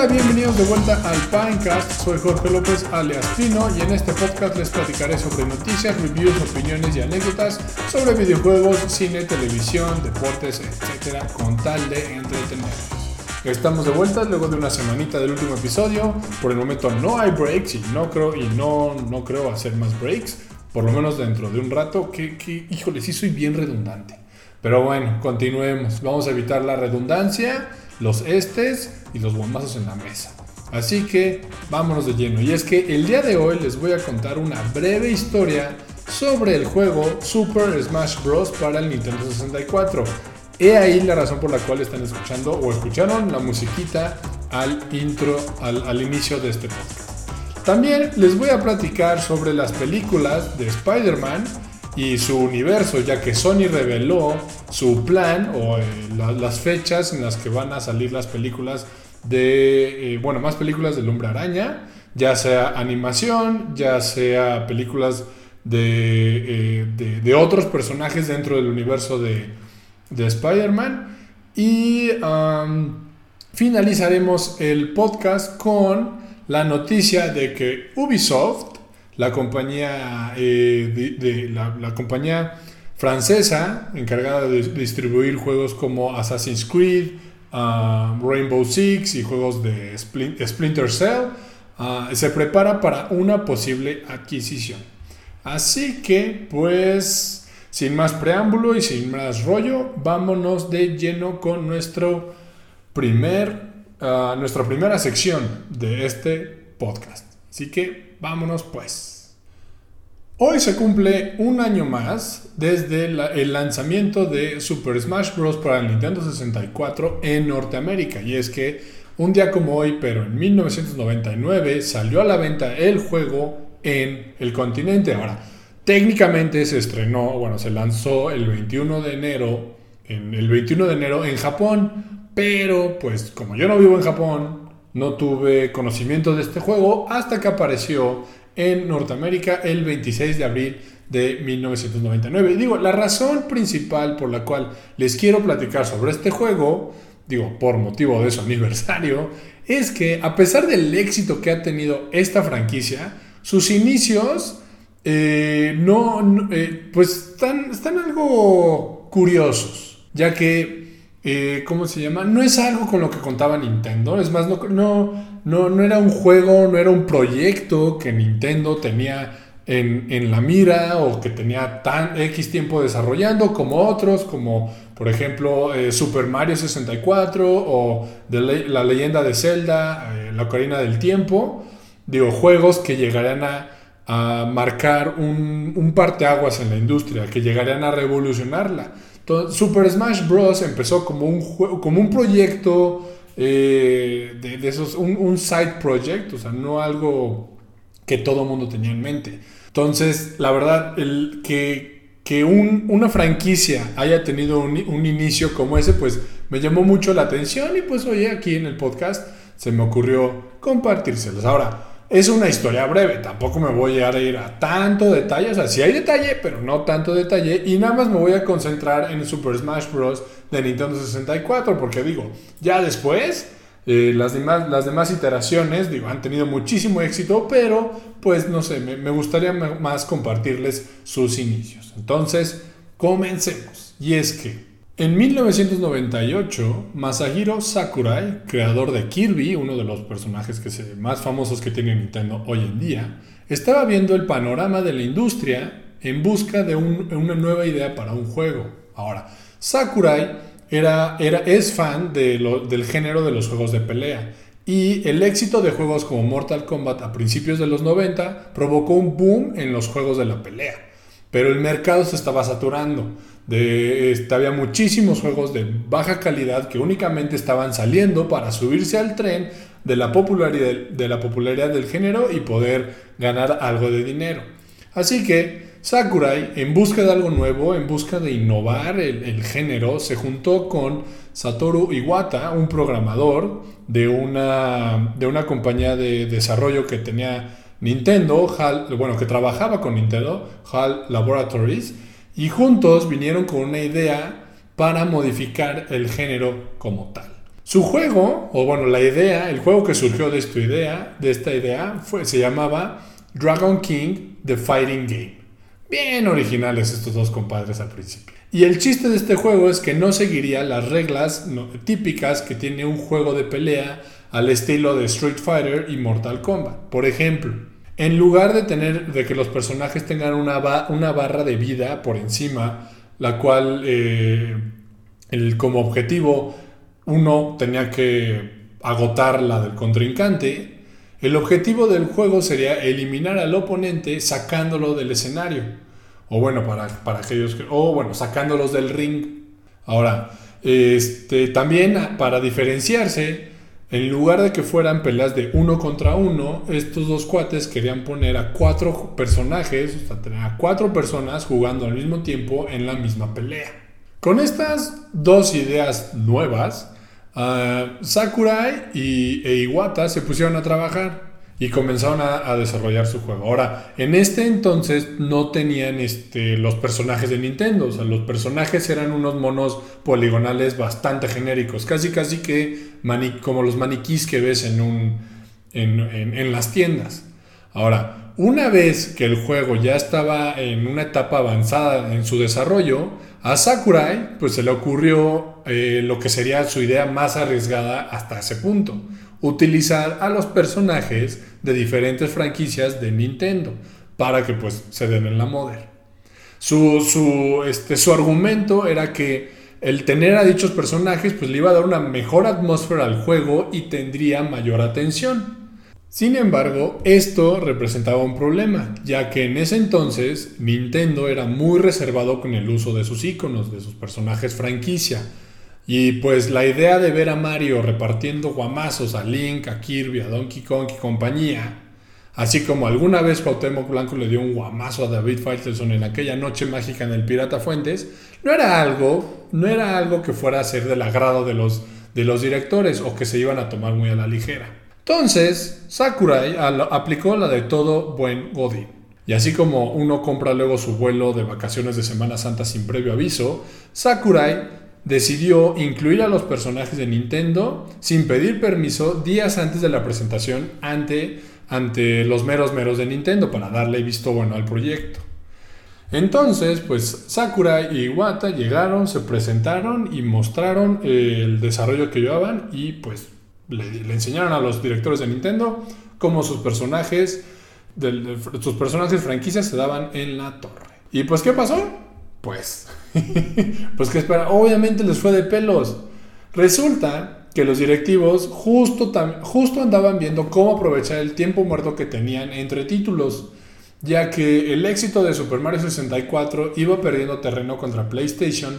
Hola, bienvenidos de vuelta al Pinecast. Soy Jorge López alias Pino y en este podcast les platicaré sobre noticias, reviews, opiniones y anécdotas sobre videojuegos, cine, televisión, deportes, etcétera, con tal de entretenerlos. Estamos de vuelta luego de una semanita del último episodio. Por el momento no hay breaks y no creo y no, no creo hacer más breaks, por lo menos dentro de un rato. Que, que híjole, sí soy bien redundante. Pero bueno, continuemos. Vamos a evitar la redundancia los estes y los bombazos en la mesa. Así que vámonos de lleno. Y es que el día de hoy les voy a contar una breve historia sobre el juego Super Smash Bros. para el Nintendo 64. He ahí la razón por la cual están escuchando o escucharon la musiquita al intro, al, inicio de este podcast. También les voy a platicar sobre las películas de Spider-Man y su universo, ya que Sony reveló su plan o eh, las fechas en las que van a salir las películas de, eh, bueno, más películas del hombre araña, ya sea animación, ya sea películas de, eh, de, otros personajes dentro del universo de, de Spider-Man. Y finalizaremos el podcast con la noticia de que Ubisoft la compañía, eh, de, la, compañía francesa encargada de distribuir juegos como Assassin's Creed, ah, Rainbow Six y juegos de Splinter Cell, ah, se prepara para una posible adquisición. Así que, pues, sin más preámbulo y sin más rollo, vámonos de lleno con nuestro primer, ah, nuestra primera sección de este podcast. Así que vámonos pues. Hoy se cumple un año más desde el lanzamiento de Super Smash Bros. para el Nintendo 64 en Norteamérica. Y es que un día como hoy, pero en 1999, salió a la venta el juego en el continente. Ahora, técnicamente se estrenó, bueno, se lanzó el 21 de enero, en el 21 de enero en Japón, pero pues como yo no vivo en Japón, no tuve conocimiento de este juego hasta que apareció en Norteamérica el 26 de abril de 1999. Y digo, la razón principal por la cual les quiero platicar sobre este juego, digo, por motivo de su aniversario, es que a pesar del éxito que ha tenido esta franquicia, sus inicios eh, no, eh, pues están, están algo curiosos, ya que eh, ¿cómo se llama? No es algo con lo que contaba Nintendo. Es más, no, no, no, era un juego, no era un proyecto que Nintendo tenía en, la mira o que tenía tan X tiempo desarrollando como otros, como por ejemplo eh, Super Mario 64 o La leyenda de Zelda, eh, La Ocarina del Tiempo. Digo, juegos que llegarían a, marcar un, un parteaguas en la industria, que llegarían a revolucionarla. Super Smash Bros. empezó como un, juego, como un proyecto eh, de, esos, un, side project, o sea, no algo que todo mundo tenía en mente. Entonces, la verdad, que, que una franquicia haya tenido un, un, inicio como ese, pues me llamó mucho la atención y pues oye, aquí en el podcast se me ocurrió compartírselos. Ahora, es una historia breve, tampoco me voy a ir a tanto detalle, o sea, sí hay detalle, pero no tanto detalle, y nada más me voy a concentrar en Super Smash Bros. de Nintendo 64, porque digo, ya después, eh, las, demás, las demás iteraciones, digo, han tenido muchísimo éxito, pero pues no sé, me, me gustaría más compartirles sus inicios. Entonces, comencemos. Y es que en 1998, Masahiro Sakurai, creador de Kirby, uno de los personajes que más famosos que tiene Nintendo hoy en día, estaba viendo el panorama de la industria en busca de una nueva idea para un juego. Ahora, Sakurai era, es fan del género de los juegos de pelea y el éxito de juegos como Mortal Kombat a principios de los 90 provocó un boom en los juegos de la pelea. Pero el mercado se estaba saturando. De, este, había muchísimos juegos de baja calidad que únicamente estaban saliendo para subirse al tren de la popularidad, de la popularidad del género y poder ganar algo de dinero. Así que Sakurai, en busca de algo nuevo, en busca de innovar el, género, se juntó con Satoru Iwata, un programador de una, de una compañía de desarrollo que tenía Nintendo, bueno, que trabajaba con Nintendo, HAL Laboratories, y juntos vinieron con una idea para modificar el género como tal. Su juego, o bueno, la idea, el juego que surgió de esta idea, se llamaba Dragon King The Fighting Game. Bien originales estos dos compadres al principio. Y el chiste de este juego es que no seguiría las reglas típicas que tiene un juego de pelea al estilo de Street Fighter y Mortal Kombat. Por ejemplo, en lugar de tener de que los personajes tengan una, una barra de vida por encima, la cual eh, el, como objetivo uno tenía que agotar la del contrincante, el objetivo del juego sería eliminar al oponente sacándolo del escenario. O bueno, para, para aquellos que... O bueno, sacándolos del ring. Ahora, este, también para diferenciarse, en lugar de que fueran peleas de uno contra uno, estos dos cuates querían poner a cuatro personajes, o sea, tener a cuatro personas jugando al mismo tiempo en la misma pelea. Con estas dos ideas nuevas, uh, Sakurai y, e Iwata se pusieron a trabajar y comenzaron a, desarrollar su juego. Ahora, en este entonces no tenían este, los personajes de Nintendo, o sea, los personajes eran unos monos poligonales bastante genéricos, casi casi que como los maniquís que ves en, un, en, en las tiendas. Ahora, una vez que el juego ya estaba en una etapa avanzada en su desarrollo, a Sakurai pues se le ocurrió eh, lo que sería su idea más arriesgada hasta ese punto, utilizar a los personajes de diferentes franquicias de Nintendo para que pues se den en la moda. Su, su, este, su argumento era que el tener a dichos personajes pues le iba a dar una mejor atmósfera al juego y tendría mayor atención. Sin embargo, esto representaba un problema, ya que en ese entonces Nintendo era muy reservado con el uso de sus iconos, de sus personajes franquicia. Y pues la idea de ver a Mario repartiendo guamazos a Link, a Kirby, a Donkey Kong y compañía, así como alguna vez Cuauhtémoc Blanco le dio un guamazo a David Faitelson en aquella noche mágica en el Pirata Fuentes, no era algo, no era algo que fuera a ser del agrado de los, de los directores o que se iban a tomar muy a la ligera. Entonces, Sakurai aplicó la de todo buen Godin. Y así como uno compra luego su vuelo de vacaciones de Semana Santa sin previo aviso, Sakurai decidió incluir a los personajes de Nintendo sin pedir permiso días antes de la presentación ante, ante los meros meros de Nintendo para darle visto bueno al proyecto. Entonces, pues Sakurai y Iwata llegaron, se presentaron y mostraron el desarrollo que llevaban y pues le, enseñaron a los directores de Nintendo cómo sus personajes, sus personajes franquicias se daban en la torre. ¿Y pues qué pasó? Pues, pues que espera, obviamente les fue de pelos. Resulta que los directivos justo, justo andaban viendo cómo aprovechar el tiempo muerto que tenían entre títulos, ya que el éxito de Super Mario 64 iba perdiendo terreno contra PlayStation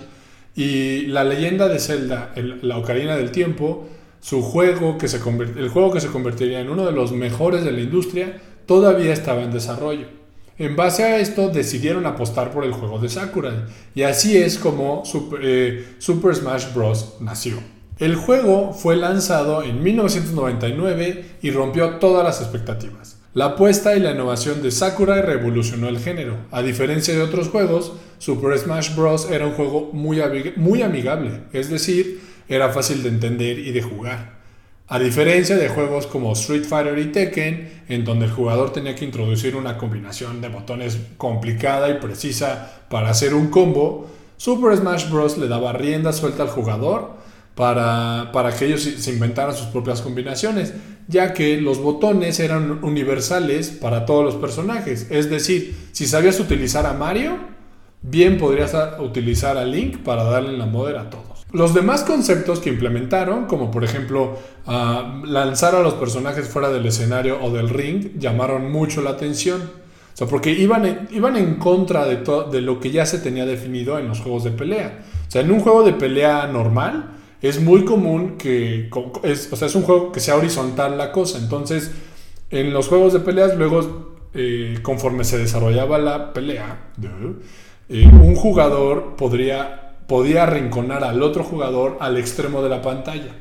y la leyenda de Zelda, la Ocarina del Tiempo, su juego, que se el juego que se convertiría en uno de los mejores de la industria, todavía estaba en desarrollo. En base a esto decidieron apostar por el juego de Sakurai, y así es como Super, eh, Super Smash Bros. nació. El juego fue lanzado en 1999 y rompió todas las expectativas. La apuesta y la innovación de Sakurai revolucionó el género. A diferencia de otros juegos, Super Smash Bros. era un juego muy, muy amigable, es decir, era fácil de entender y de jugar. A diferencia de juegos como Street Fighter y Tekken, en donde el jugador tenía que introducir una combinación de botones complicada y precisa para hacer un combo, Super Smash Bros. le daba rienda suelta al jugador para, para que ellos se inventaran sus propias combinaciones, ya que los botones eran universales para todos los personajes. Es decir, si sabías utilizar a Mario, bien podrías utilizar a Link para darle la moda a todos. Los demás conceptos que implementaron, como por ejemplo ah, lanzar a los personajes fuera del escenario o del ring, llamaron mucho la atención. O sea, porque iban en, iban en contra de, de lo que ya se tenía definido en los juegos de pelea. O sea, en un juego de pelea normal es muy común que, es, o sea, es un juego que sea horizontal la cosa. Entonces, en los juegos de peleas, luego, eh, conforme se desarrollaba la pelea, eh, un jugador podría podía arrinconar al otro jugador al extremo de la pantalla.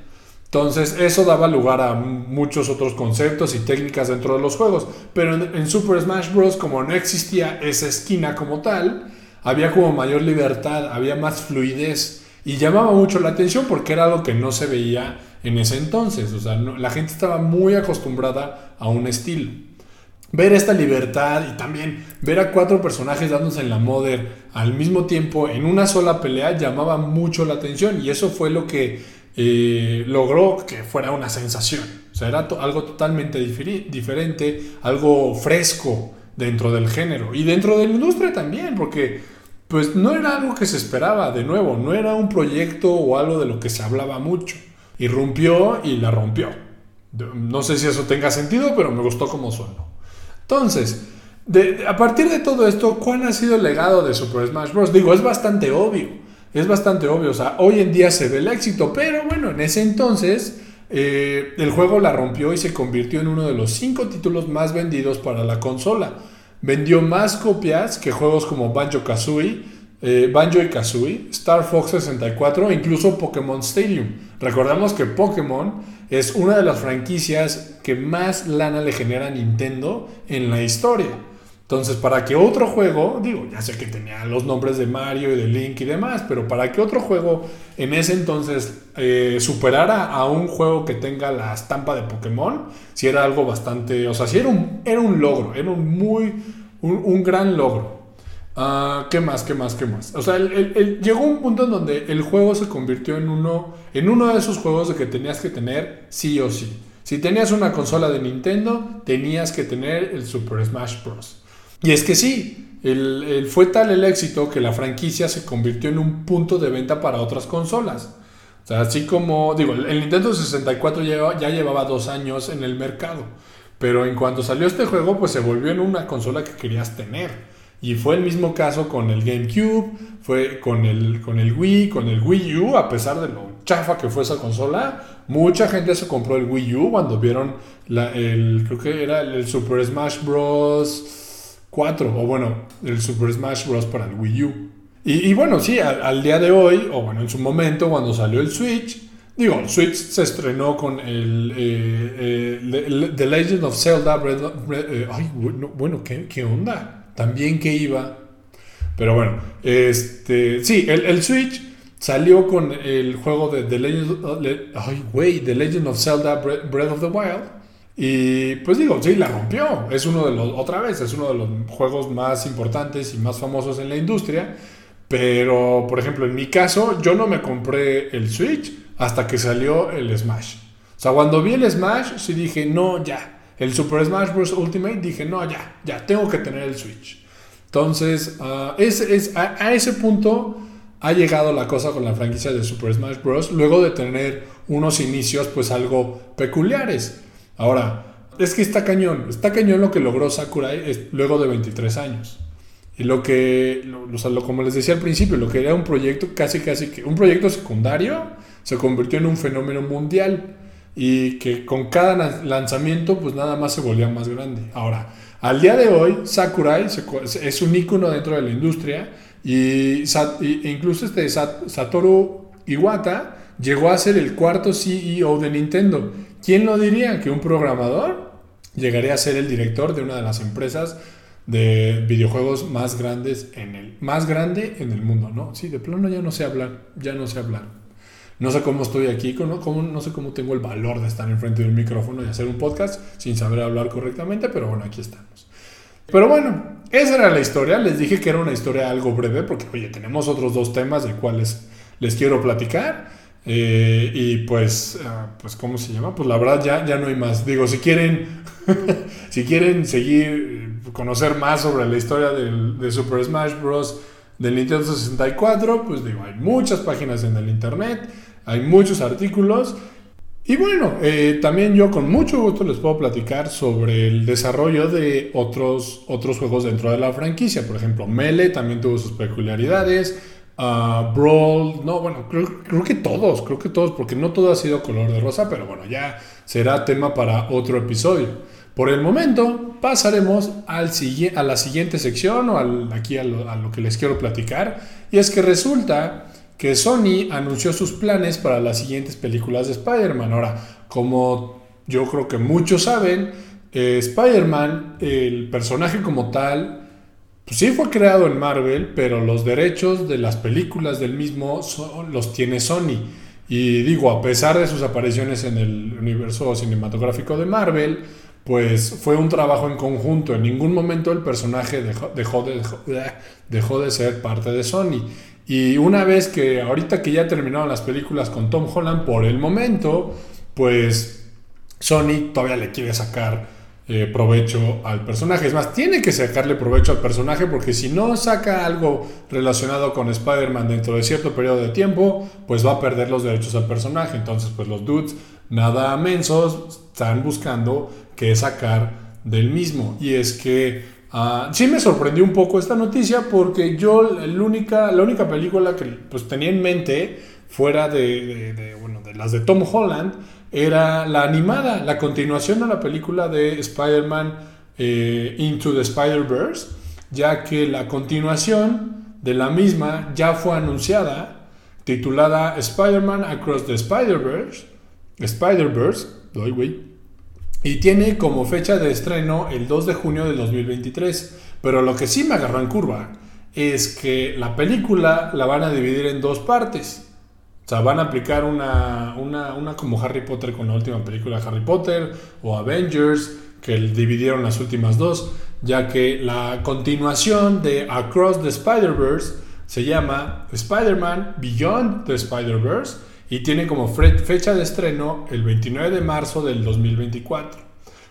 Entonces eso daba lugar a muchos otros conceptos y técnicas dentro de los juegos. Pero en, Super Smash Bros. como no existía esa esquina como tal, había como mayor libertad, había más fluidez y llamaba mucho la atención porque era algo que no se veía en ese entonces. O sea, la gente estaba muy acostumbrada a un estilo. Ver esta libertad y también ver a cuatro personajes dándose en la Mother al mismo tiempo en una sola pelea llamaba mucho la atención y eso fue lo que eh, logró que fuera una sensación. O sea, era algo totalmente diferente, algo fresco dentro del género y dentro de la industria también, porque pues no era algo que se esperaba, de nuevo, no era un proyecto o algo de lo que se hablaba mucho. Irrumpió y la rompió. No sé si eso tenga sentido, pero me gustó como sonó. Entonces, a partir de todo esto, ¿cuál ha sido el legado de Super Smash Bros? Digo, es bastante obvio. Es bastante obvio. O sea, hoy en día se ve el éxito, pero bueno, en ese entonces eh, el juego la rompió y se convirtió en uno de los cinco títulos más vendidos para la consola vendió más copias que juegos como Banjo Kazooie, eh, Banjo y Kazooie, Star Fox 64 e incluso Pokémon Stadium. Recordamos que Pokémon es una de las franquicias que más lana le genera a Nintendo en la historia. Entonces, para que otro juego, digo, ya sé que tenía los nombres de Mario y de Link y demás, pero para que otro juego en ese entonces eh, superara a un juego que tenga la estampa de Pokémon, si era algo bastante, o sea, si era un, era un logro, era un muy, un, gran logro. Ah, ¿Qué más? ¿Qué más? ¿Qué más? O sea, llegó un punto en donde el juego se convirtió en uno, en uno de esos juegos de que tenías que tener sí o sí. Si tenías una consola de Nintendo, tenías que tener el Super Smash Bros. Y es que sí, fue tal el éxito que la franquicia se convirtió en un punto de venta para otras consolas. O sea, así como, digo, el Nintendo 64 ya, llevaba dos años en el mercado. Pero en cuanto salió este juego, pues se volvió en una consola que querías tener. Y fue el mismo caso con el GameCube, fue con el, con el Wii, con el Wii U, a pesar de lo chafa que fue esa consola. Mucha gente se compró el Wii U cuando vieron la, el, creo que era el Super Smash Bros 4, o bueno, el Super Smash Bros. para el Wii U. Y, bueno, sí, al, día de hoy, o bueno, en su momento, cuando salió el Switch, digo, el Switch se estrenó con el, eh, eh, The Legend of Zelda. Eh, ay, bueno, ¿qué, onda? También que iba. Pero bueno, este, sí, el, Switch salió con el juego de The Legend, ay, güey, The Legend of Zelda Breath of the Wild y pues digo, sí, la rompió. Es uno de los, otra vez, es uno de los juegos más importantes y más famosos en la industria. Pero, por ejemplo, en mi caso, yo no me compré el Switch hasta que salió el Smash. O sea, cuando vi el Smash, sí dije, no, ya. El Super Smash Bros. Ultimate, dije, no, ya, ya, tengo que tener el Switch. Entonces, ah, es, a, ese punto ha llegado la cosa con la franquicia de Super Smash Bros. Luego de tener unos inicios, pues algo peculiares. Ahora, es que está cañón, está cañón lo que logró Sakurai luego de 23 años. Y lo que, como les decía al principio, lo que era un proyecto casi, casi que un proyecto secundario se convirtió en un fenómeno mundial y que con cada lanzamiento pues nada más se volvía más grande. Ahora, al día de hoy, Sakurai es un icono dentro de la industria y, incluso este Satoru Iwata llegó a ser el cuarto CEO de Nintendo ¿Quién lo diría que un programador llegaría a ser el director de una de las empresas de videojuegos más grandes en el más grande en el mundo, ¿no? Sí, de plano ya no sé hablar, ya no sé hablar. No sé cómo estoy aquí, no, cómo, no sé cómo tengo el valor de estar enfrente de un micrófono y hacer un podcast sin saber hablar correctamente, pero bueno, aquí estamos. Pero bueno, esa era la historia. Les dije que era una historia algo breve porque, oye, tenemos otros dos temas de cuales les quiero platicar. Eh, y pues, ah, pues, ¿cómo se llama? Pues la verdad ya, ya no hay más. Digo, si quieren, si quieren seguir, eh, conocer más sobre la historia de Super Smash Bros. del Nintendo 64, pues digo, hay muchas páginas en el internet, hay muchos artículos. Y bueno, eh, también yo con mucho gusto les puedo platicar sobre el desarrollo de otros, otros juegos dentro de la franquicia. Por ejemplo, Melee también tuvo sus peculiaridades. Brawl, no, bueno, creo, que todos, creo que todos, porque no todo ha sido color de rosa, pero bueno, ya será tema para otro episodio. Por el momento, pasaremos al, a la siguiente sección o aquí a lo, a lo que les quiero platicar, y es que resulta que Sony anunció sus planes para las siguientes películas de Spider-Man. Ahora, como yo creo que muchos saben, eh, Spider-Man, el personaje como tal, pues sí fue creado en Marvel, pero los derechos de las películas del mismo los tiene Sony. Y digo, a pesar de sus apariciones en el universo cinematográfico de Marvel, pues fue un trabajo en conjunto. En ningún momento el personaje dejó, dejó, de, dejó de ser parte de Sony. Y una vez que, ahorita que ya terminaron las películas con Tom Holland, por el momento, pues Sony todavía le quiere sacar eh, provecho al personaje. Es más, tiene que sacarle provecho al personaje porque si no saca algo relacionado con Spider-Man dentro de cierto periodo de tiempo, pues va a perder los derechos al personaje. Entonces, pues los dudes, nada mensos, están buscando qué sacar del mismo. Y es que Uh, sí me sorprendió un poco esta noticia porque yo la única, la única película que pues, tenía en mente fuera de, de, bueno, de las de Tom Holland era la animada, la continuación de la película de Spider-Man eh, Into the Spider-Verse, ya que la continuación de la misma ya fue anunciada, titulada Spider-Man Across the Spider-Verse, Spider-Verse, doy güey, y tiene como fecha de estreno el 2 de junio de 2023. Pero lo que sí me agarró en curva es que la película la van a dividir en dos partes. O sea, van a aplicar una, una, como Harry Potter con la última película de Harry Potter o Avengers, que dividieron las últimas dos, ya que la continuación de Across the Spider-Verse se llama Spider-Man Beyond the Spider-Verse y tiene como fecha de estreno el 29 de marzo del 2024.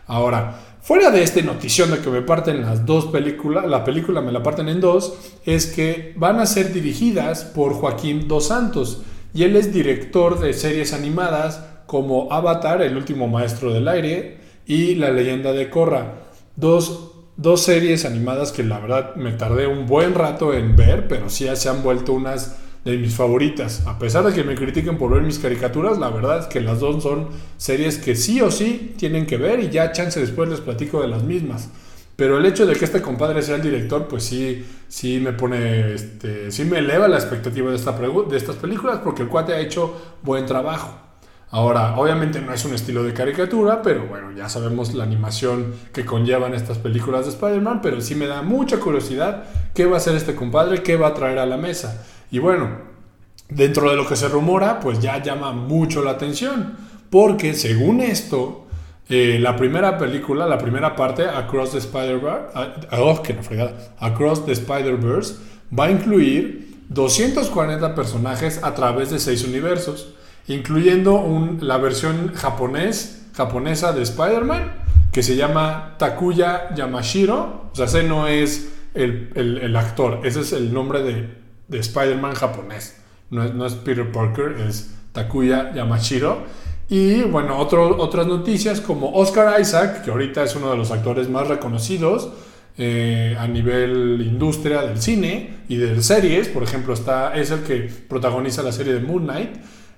Ahora, fuera de esta notición de que me parten las dos películas, la película me la parten en dos, es que van a ser dirigidas por Joaquín Dos Santos y él es director de series animadas como Avatar, el último maestro del aire, y La leyenda de Korra. Dos, dos series animadas que la verdad me tardé un buen rato en ver, pero sí se han vuelto unas de mis favoritas. A pesar de que me critiquen por ver mis caricaturas, la verdad es que las dos son series que sí o sí tienen que ver y ya chance después les platico de las mismas. Pero el hecho de que este compadre sea el director, pues sí, sí me pone, este, sí me eleva la expectativa de, esta de estas películas porque el cuate ha hecho buen trabajo. Ahora, obviamente no es un estilo de caricatura, pero bueno, ya sabemos la animación que conllevan estas películas de Spider-Man, pero sí me da mucha curiosidad qué va a hacer este compadre, qué va a traer a la mesa. Y bueno, dentro de lo que se rumora, pues ya llama mucho la atención, porque según esto, eh, la primera película, la primera parte, Across the Spider-Verse, ah, oh, fregada, Across the Spider-Verse, va a incluir 240 personajes a través de seis universos, incluyendo la versión japonesa de Spider-Man, que se llama Takuya Yamashiro, o sea, ese no es el, el actor, ese es el nombre de, de Spider-Man japonés. No es, no es, Peter Parker, es Takuya Yamashiro. Y bueno, otras noticias como Oscar Isaac, que ahorita es uno de los actores más reconocidos eh, a nivel industria del cine y de series, por ejemplo, está, es el que protagoniza la serie de Moon Knight,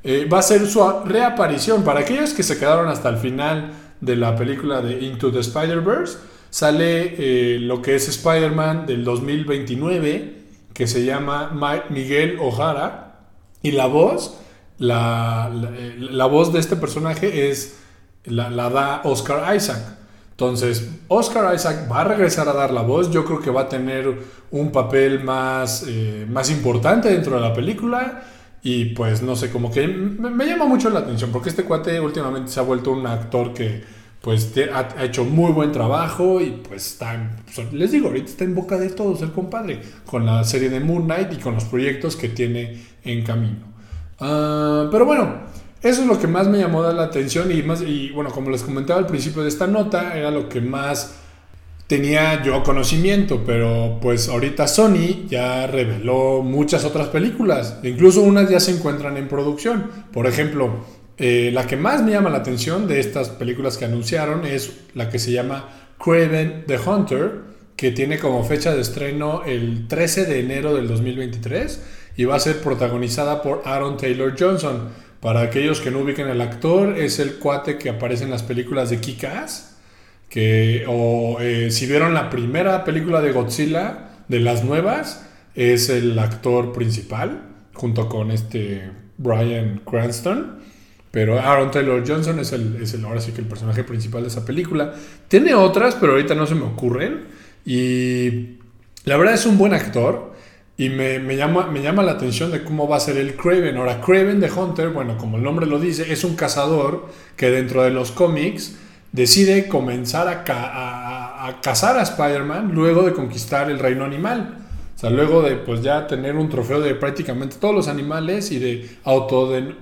eh, va a ser su reaparición. Para aquellos que se quedaron hasta el final de la película de Into the Spider-Verse, sale eh, lo que es Spider-Man del 2029 que se llama Miguel O'Hara y la voz, la, la, voz de este personaje es la, la, da Oscar Isaac. Entonces, Oscar Isaac va a regresar a dar la voz. Yo creo que va a tener un papel más, eh, más importante dentro de la película. Y pues no sé, como que me llama mucho la atención porque este cuate últimamente se ha vuelto un actor que, pues ha, hecho muy buen trabajo y pues está, les digo, ahorita está en boca de todos el compadre, con la serie de Moon Knight y con los proyectos que tiene en camino. Ah, pero bueno, eso es lo que más me llamó la atención y más, y bueno, como les comentaba al principio de esta nota, era lo que más tenía yo conocimiento, pero pues ahorita Sony ya reveló muchas otras películas, incluso unas ya se encuentran en producción. Por ejemplo, eh, la que más me llama la atención de estas películas que anunciaron es la que se llama Craven the Hunter, que tiene como fecha de estreno el 13 de enero del 2023 y va a ser protagonizada por Aaron Taylor Johnson. Para aquellos que no ubiquen el actor, es el cuate que aparece en las películas de Kick-Ass, que o eh, si vieron la primera película de Godzilla de las nuevas, es el actor principal junto con este Brian Cranston. Pero Aaron Taylor Johnson es el, es el, ahora sí que el personaje principal de esa película. Tiene otras, pero ahorita no se me ocurren. Y la verdad es un buen actor. Y me, me, llama, me llama la atención de cómo va a ser el Craven. Ahora, Craven the Hunter, bueno, como el nombre lo dice, es un cazador que dentro de los cómics decide comenzar a, a, a cazar a Spider-Man luego de conquistar el reino animal. Sea, luego de pues ya tener un trofeo de prácticamente todos los animales y de, auto de,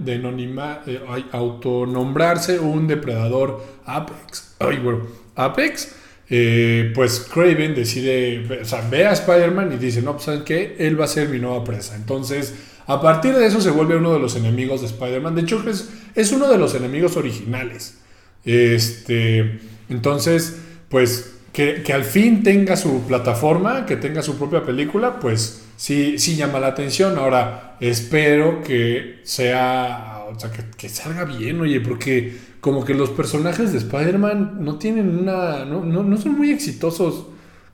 autonombrarse un depredador Apex. Ay, bueno, Apex eh, pues Craven decide, o sea, ve a Spider-Man y dice, no, pues ¿saben qué? Él va a ser mi nueva presa. Entonces, a partir de eso se vuelve uno de los enemigos de Spider-Man. De hecho, es, es uno de los enemigos originales. Este, entonces, pues que, que, al fin tenga su plataforma, que tenga su propia película, pues sí, sí llama la atención. Ahora, espero que sea, o sea, que, salga bien, oye, porque como que los personajes de Spider-Man no tienen una. No, no, son muy exitosos.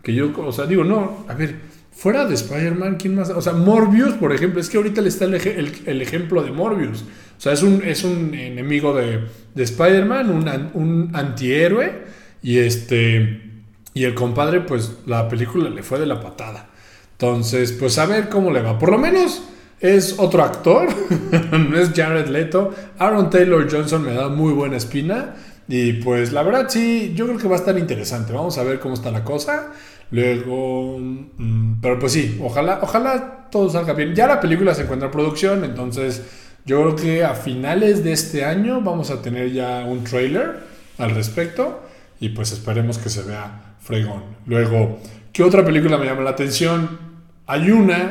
Que yo, o sea, digo, no, a ver, fuera de Spider-Man, ¿quién más? O sea, Morbius, por ejemplo, es que ahorita le está el, el, ejemplo de Morbius. O sea, es un, es un enemigo de, de Spider-Man, un, un antihéroe. Y este. Y el compadre, pues la película le fue de la patada. Entonces, pues a ver cómo le va. Por lo menos es otro actor, no es Jared Leto. Aaron Taylor Johnson me da muy buena espina. Y pues la verdad sí, yo creo que va a estar interesante. Vamos a ver cómo está la cosa. Luego, mm, pero pues sí, ojalá, ojalá todo salga bien. Ya la película se encuentra en producción, entonces yo creo que a finales de este año vamos a tener ya un trailer al respecto. Y pues esperemos que se vea fregón. Luego, ¿qué otra película me llama la atención? Hay una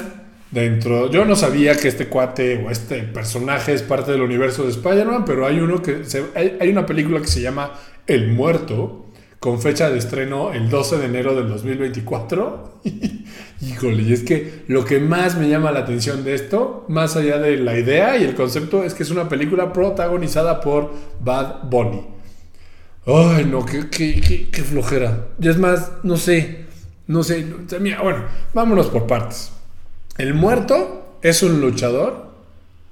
dentro. Yo no sabía que este cuate o este personaje es parte del universo de Spider-Man, pero hay uno que hay, una película que se llama El Muerto, con fecha de estreno el 12 de enero del 2024. Híjole, y es que lo que más me llama la atención de esto, más allá de la idea y el concepto, es que es una película protagonizada por Bad Bunny. Ay, no, qué, qué, qué flojera. Y es más, no sé, no sé. Mira, bueno, vámonos por partes. El muerto es un luchador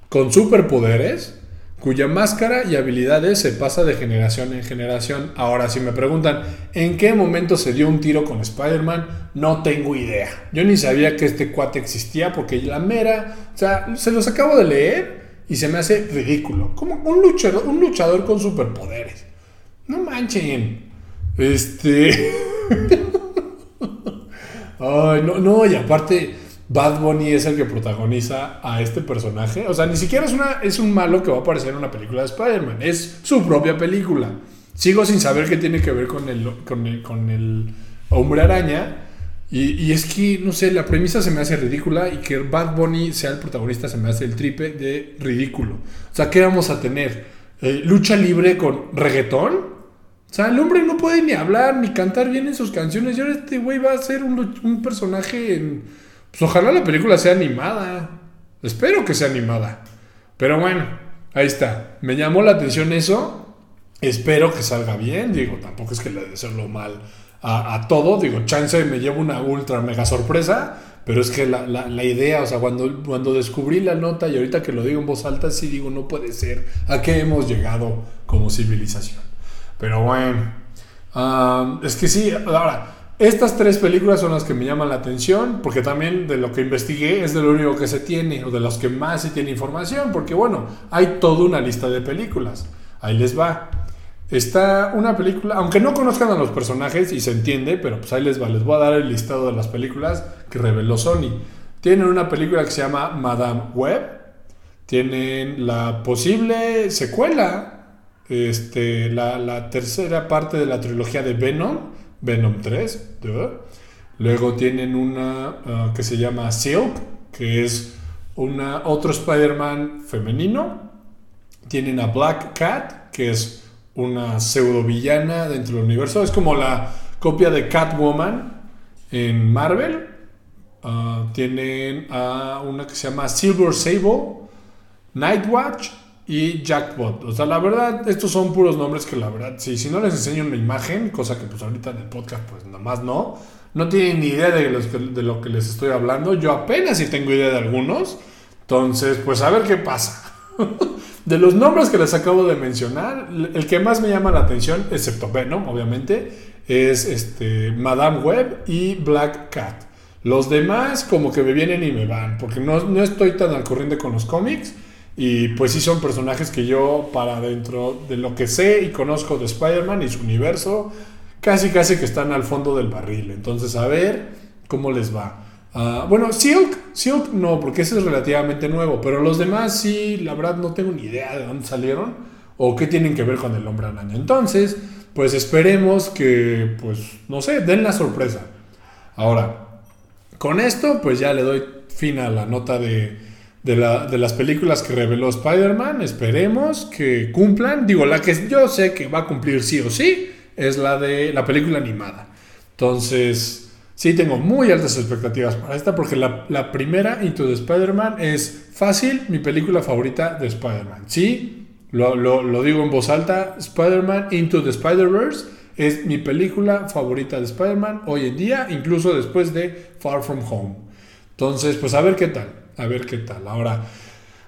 con superpoderes cuya máscara y habilidades se pasa de generación en generación. Ahora, si me preguntan en qué momento se dio un tiro con Spider-Man, no tengo idea. Yo ni sabía que este cuate existía porque la mera, o sea, se los acabo de leer y se me hace ridículo. Como un luchador, un luchador con superpoderes. No manchen. Este... Ay, no, no, y aparte Bad Bunny es el que protagoniza a este personaje. O sea, ni siquiera es, una, es un malo que va a aparecer en una película de Spider-Man. Es su propia película. Sigo sin saber qué tiene que ver con el, con el, hombre araña. Y, es que, no sé, la premisa se me hace ridícula y que Bad Bunny sea el protagonista se me hace el tripe de ridículo. O sea, ¿qué vamos a tener? Eh, ¿Lucha libre con reggaetón? O sea, el hombre no puede ni hablar ni cantar bien en sus canciones. Y ahora este güey va a ser un, un personaje en pues ojalá la película sea animada. Espero que sea animada. Pero bueno, ahí está. Me llamó la atención eso. Espero que salga bien. Digo, tampoco es que le deseo mal a, todo. Digo, chance me llevo una ultra mega sorpresa. Pero es que la, la, idea, o sea, cuando, cuando descubrí la nota y ahorita que lo digo en voz alta, sí digo, no puede ser. ¿A qué hemos llegado como civilización? Pero bueno, es que sí, ahora, estas tres películas son las que me llaman la atención, porque también de lo que investigué es de lo único que se tiene, o de los que más se tiene información, porque bueno, hay toda una lista de películas. Ahí les va. Está una película, aunque no conozcan a los personajes y se entiende, pero pues ahí les va, les voy a dar el listado de las películas que reveló Sony. Tienen una película que se llama Madame Web, tienen la posible secuela, este, la, la tercera parte de la trilogía de Venom, Venom 3. Luego tienen una ah, que se llama Silk, que es una, otro Spider-Man femenino. Tienen a Black Cat, que es una pseudo villana dentro del universo. Es como la copia de Catwoman en Marvel. Ah, tienen a una que se llama Silver Sable, Nightwatch y Jackpot. O sea, la verdad, estos son puros nombres que la verdad, si, si no les enseño una imagen, cosa que pues ahorita en el podcast pues nada más no, no tienen ni idea de, los de lo que les estoy hablando. Yo apenas sí tengo idea de algunos. Entonces, pues a ver qué pasa. de los nombres que les acabo de mencionar, el que más me llama la atención, excepto Venom, obviamente, es este, Madame Web y Black Cat. Los demás como que me vienen y me van, porque no, no estoy tan al corriente con los cómics. Y pues sí son personajes que yo, para dentro de lo que sé y conozco de Spider-Man y su universo, casi casi que están al fondo del barril. Entonces, a ver cómo les va. Ah, bueno, Silk, Silk no, porque ese es relativamente nuevo, pero los demás sí, la verdad no tengo ni idea de dónde salieron o qué tienen que ver con el hombre araña. Entonces, pues esperemos que, pues, no sé, den la sorpresa. Ahora, con esto, pues ya le doy fin a la nota de, de, las películas que reveló Spider-Man. Esperemos que cumplan. Digo, la que yo sé que va a cumplir sí o sí es la de la película animada. Entonces, Sí, tengo muy altas expectativas para esta porque la, primera, Into the Spider-Man, es fácil mi película favorita de Spider-Man. Sí, lo, lo, digo en voz alta, Spider-Man Into the Spider-Verse es mi película favorita de Spider-Man hoy en día, incluso después de Far From Home. Entonces, pues a ver qué tal, a ver qué tal. Ahora,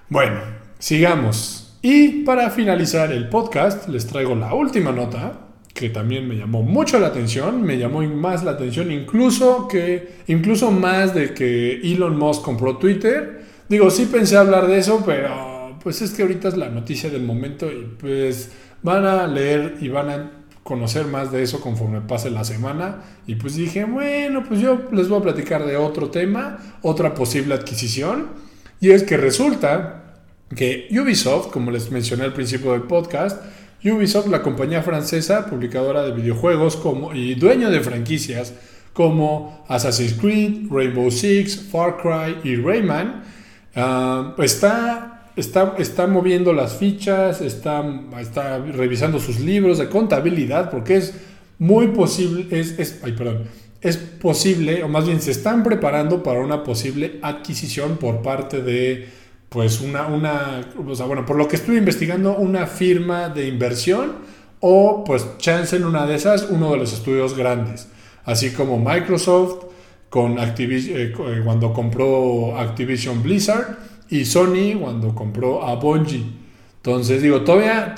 bueno, sigamos. Y para finalizar el podcast, les traigo la última nota que también me llamó mucho la atención, me llamó más la atención incluso que incluso más de que Elon Musk compró Twitter. Digo, sí pensé hablar de eso, pero pues es que ahorita es la noticia del momento y pues van a leer y van a conocer más de eso conforme pase la semana. Y pues dije, bueno, pues yo les voy a platicar de otro tema, otra posible adquisición. Y es que resulta que Ubisoft, como les mencioné al principio del podcast, Ubisoft, la compañía francesa, publicadora de videojuegos como, y dueño de franquicias como Assassin's Creed, Rainbow Six, Far Cry y Rayman, ah, está, está, está, moviendo las fichas, está, está revisando sus libros de contabilidad, porque es muy posible, es, es, perdón, es posible, o más bien se están preparando para una posible adquisición por parte de pues una, una, o sea, bueno, por lo que estuve investigando, una firma de inversión o pues chance en una de esas, uno de los estudios grandes, así como Microsoft con Activision, eh, eh, cuando compró Activision Blizzard y Sony cuando compró a Bungie. Entonces digo, todavía,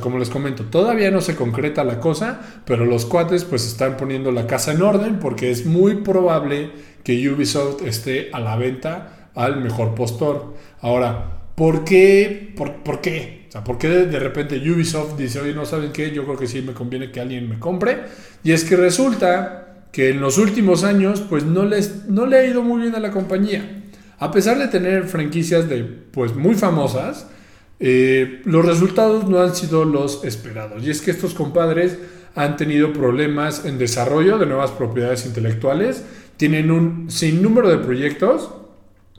como les comento, todavía no se concreta la cosa, pero los cuates pues están poniendo la casa en orden porque es muy probable que Ubisoft esté a la venta al mejor postor. Ahora, ¿por qué? ¿Por, qué? O sea, ¿por qué de, repente Ubisoft dice, oye, no saben qué? Yo creo que sí me conviene que alguien me compre. Y es que resulta que en los últimos años, pues no, les, no le ha ido muy bien a la compañía. A pesar de tener franquicias de, pues, muy famosas, eh, los resultados no han sido los esperados. Y es que estos compadres han tenido problemas en desarrollo de nuevas propiedades intelectuales, tienen un sinnúmero de proyectos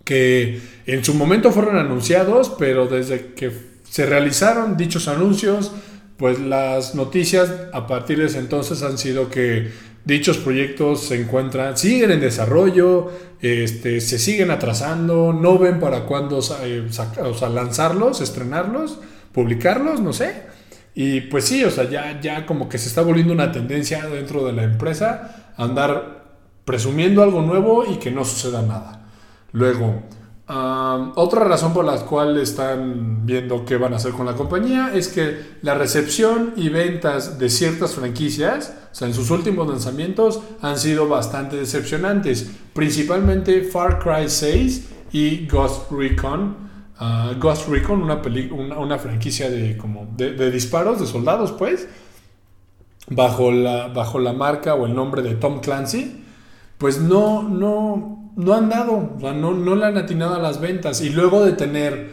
que en su momento fueron anunciados, pero desde que se realizaron dichos anuncios, pues las noticias a partir de ese entonces han sido que dichos proyectos se encuentran, siguen en desarrollo, este, se siguen atrasando, no ven para cuándo eh, lanzarlos, estrenarlos, publicarlos, no sé. Y pues sí, o sea, ya, ya como que se está volviendo una tendencia dentro de la empresa andar presumiendo algo nuevo y que no suceda nada. Luego, otra razón por la cual están viendo qué van a hacer con la compañía es que la recepción y ventas de ciertas franquicias, o sea, en sus últimos lanzamientos, han sido bastante decepcionantes. Principalmente Far Cry 6 y Ghost Recon. Ah, Ghost Recon, una, una, franquicia de, como de, disparos, de soldados, pues, bajo la, bajo la marca o el nombre de Tom Clancy, pues no, no, no han dado, o sea, no, no le han atinado a las ventas. Y luego de tener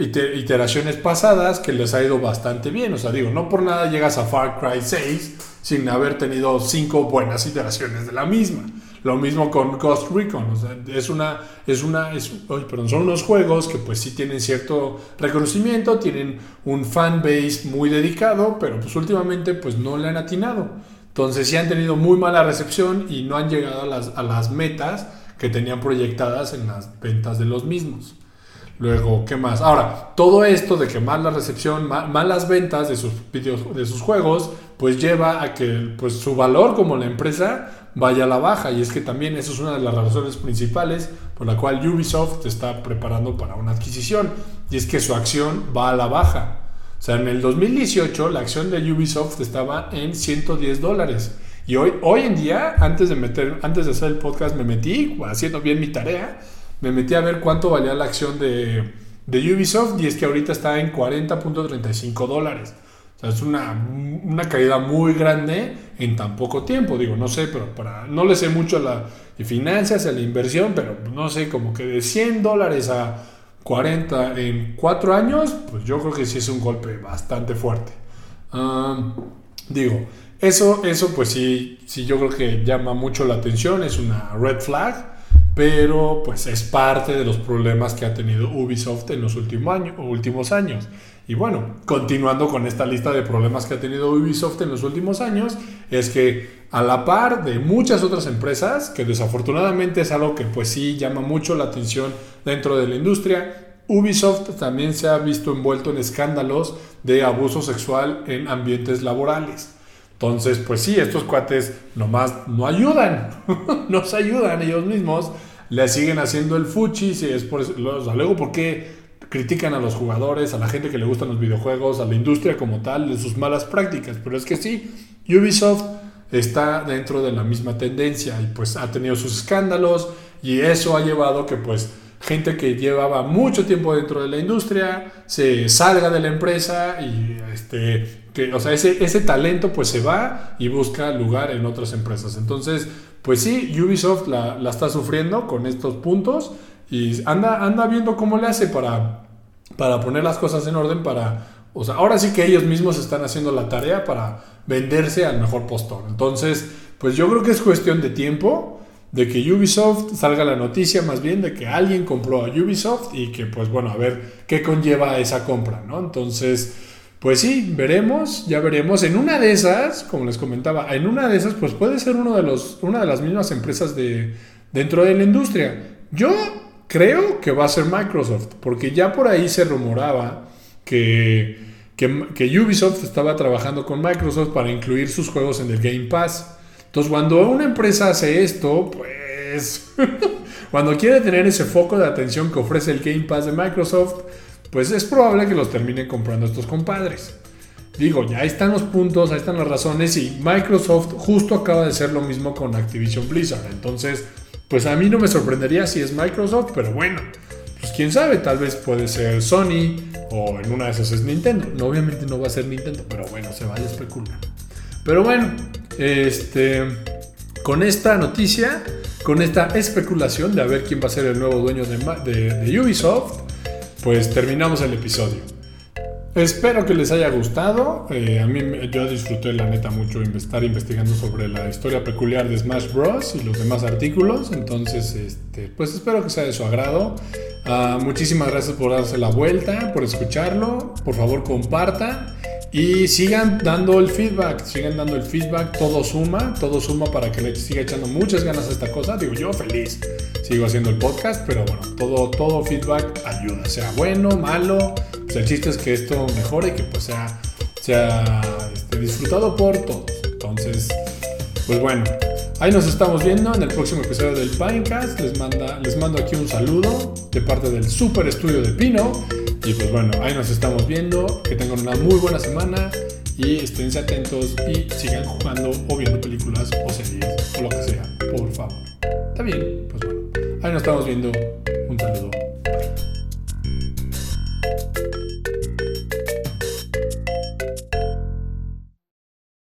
iteraciones pasadas que les ha ido bastante bien. O sea, digo, no por nada llegas a Far Cry 6 sin haber tenido cinco buenas iteraciones de la misma. Lo mismo con Ghost Recon. O sea, es una, es una, es, perdón, son unos juegos que pues sí tienen cierto reconocimiento, tienen un fan base muy dedicado, pero pues últimamente pues no le han atinado. Entonces sí han tenido muy mala recepción y no han llegado a las, a las metas que tenían proyectadas en las ventas de los mismos. Luego, ¿qué más? Ahora, todo esto de que mala recepción, malas ventas de sus, videos, de sus juegos, pues lleva a que pues, su valor como la empresa vaya a la baja. Y es que también eso es una de las razones principales por la cual Ubisoft está preparando para una adquisición. Y es que su acción va a la baja. O sea, en el 2018 la acción de Ubisoft estaba en 110 dólares Y hoy, hoy en día, antes de, meter, antes de hacer el podcast, me metí, haciendo bien mi tarea, me metí a ver cuánto valía la acción de, Ubisoft y es que ahorita está en 40.35 dólares. O sea, es una, una, caída muy grande en tan poco tiempo. Digo, no sé, pero para no le sé mucho a la finanzas, a la inversión, pero no sé, como que de 100 dólares a 40 en 4 años, pues yo creo que sí es un golpe bastante fuerte. digo, eso, eso pues sí, sí yo creo que llama mucho la atención, es una red flag pero pues es parte de los problemas que ha tenido Ubisoft en los últimos años. Y bueno, continuando con esta lista de problemas que ha tenido Ubisoft en los últimos años, es que a la par de muchas otras empresas, que desafortunadamente es algo que pues sí llama mucho la atención dentro de la industria, Ubisoft también se ha visto envuelto en escándalos de abuso sexual en ambientes laborales. Entonces, pues sí, estos cuates nomás no ayudan, no se ayudan ellos mismos le siguen haciendo el fuchi, si es por eso, luego por qué critican a los jugadores, a la gente que le gustan los videojuegos, a la industria como tal, de sus malas prácticas, pero es que sí, Ubisoft está dentro de la misma tendencia y pues ha tenido sus escándalos y eso ha llevado que pues gente que llevaba mucho tiempo dentro de la industria se salga de la empresa y este que o sea ese, ese talento pues se va y busca lugar en otras empresas entonces pues sí, Ubisoft la, está sufriendo con estos puntos y anda, anda viendo cómo le hace para, para poner las cosas en orden, para, o sea, ahora sí que ellos mismos están haciendo la tarea para venderse al mejor postor. Entonces, pues yo creo que es cuestión de tiempo de que Ubisoft salga la noticia más bien de que alguien compró a Ubisoft y que pues bueno, a ver qué conlleva esa compra, ¿no? Entonces, pues sí, veremos, ya veremos. En una de esas, como les comentaba, en una de esas, pues puede ser uno de los, una de las mismas empresas de, dentro de la industria. Yo creo que va a ser Microsoft, porque ya por ahí se rumoraba que, que, Ubisoft estaba trabajando con Microsoft para incluir sus juegos en el Game Pass. Entonces, cuando una empresa hace esto, pues, cuando quiere tener ese foco de atención que ofrece el Game Pass de Microsoft, pues es probable que los terminen comprando estos compadres. Digo, ya están los puntos, ahí están las razones y Microsoft justo acaba de hacer lo mismo con Activision Blizzard. Entonces, pues a mí no me sorprendería si es Microsoft, pero bueno, pues quién sabe, tal vez puede ser Sony o en una de esas es Nintendo. No, obviamente no va a ser Nintendo, pero bueno, se vaya a especular. Pero bueno, este, con esta noticia, con esta especulación de a ver quién va a ser el nuevo dueño de Ubisoft, pues terminamos el episodio. Espero que les haya gustado. Eh, a mí yo disfruté la neta mucho estar investigando sobre la historia peculiar de Smash Bros. y los demás artículos. Entonces, este, pues espero que sea de su agrado. Ah, muchísimas gracias por darse la vuelta, por escucharlo. Por favor, compartan. Y sigan dando el feedback, sigan dando el feedback, todo suma, todo suma para que le siga echando muchas ganas a esta cosa. Digo, yo feliz sigo haciendo el podcast, pero bueno, todo, todo feedback ayuda, sea bueno, malo. Pues el chiste es que esto mejore y que pues sea, sea este, disfrutado por todos. Entonces, pues bueno, ahí nos estamos viendo en el próximo episodio del Pinecast. Les, manda, les mando aquí un saludo de parte del super estudio de Pino. Y pues bueno, ahí nos estamos viendo. Que tengan una muy buena semana y estén atentos y sigan jugando o viendo películas o series o lo que sea, por favor. Está bien, pues bueno, ahí nos estamos viendo. Un saludo.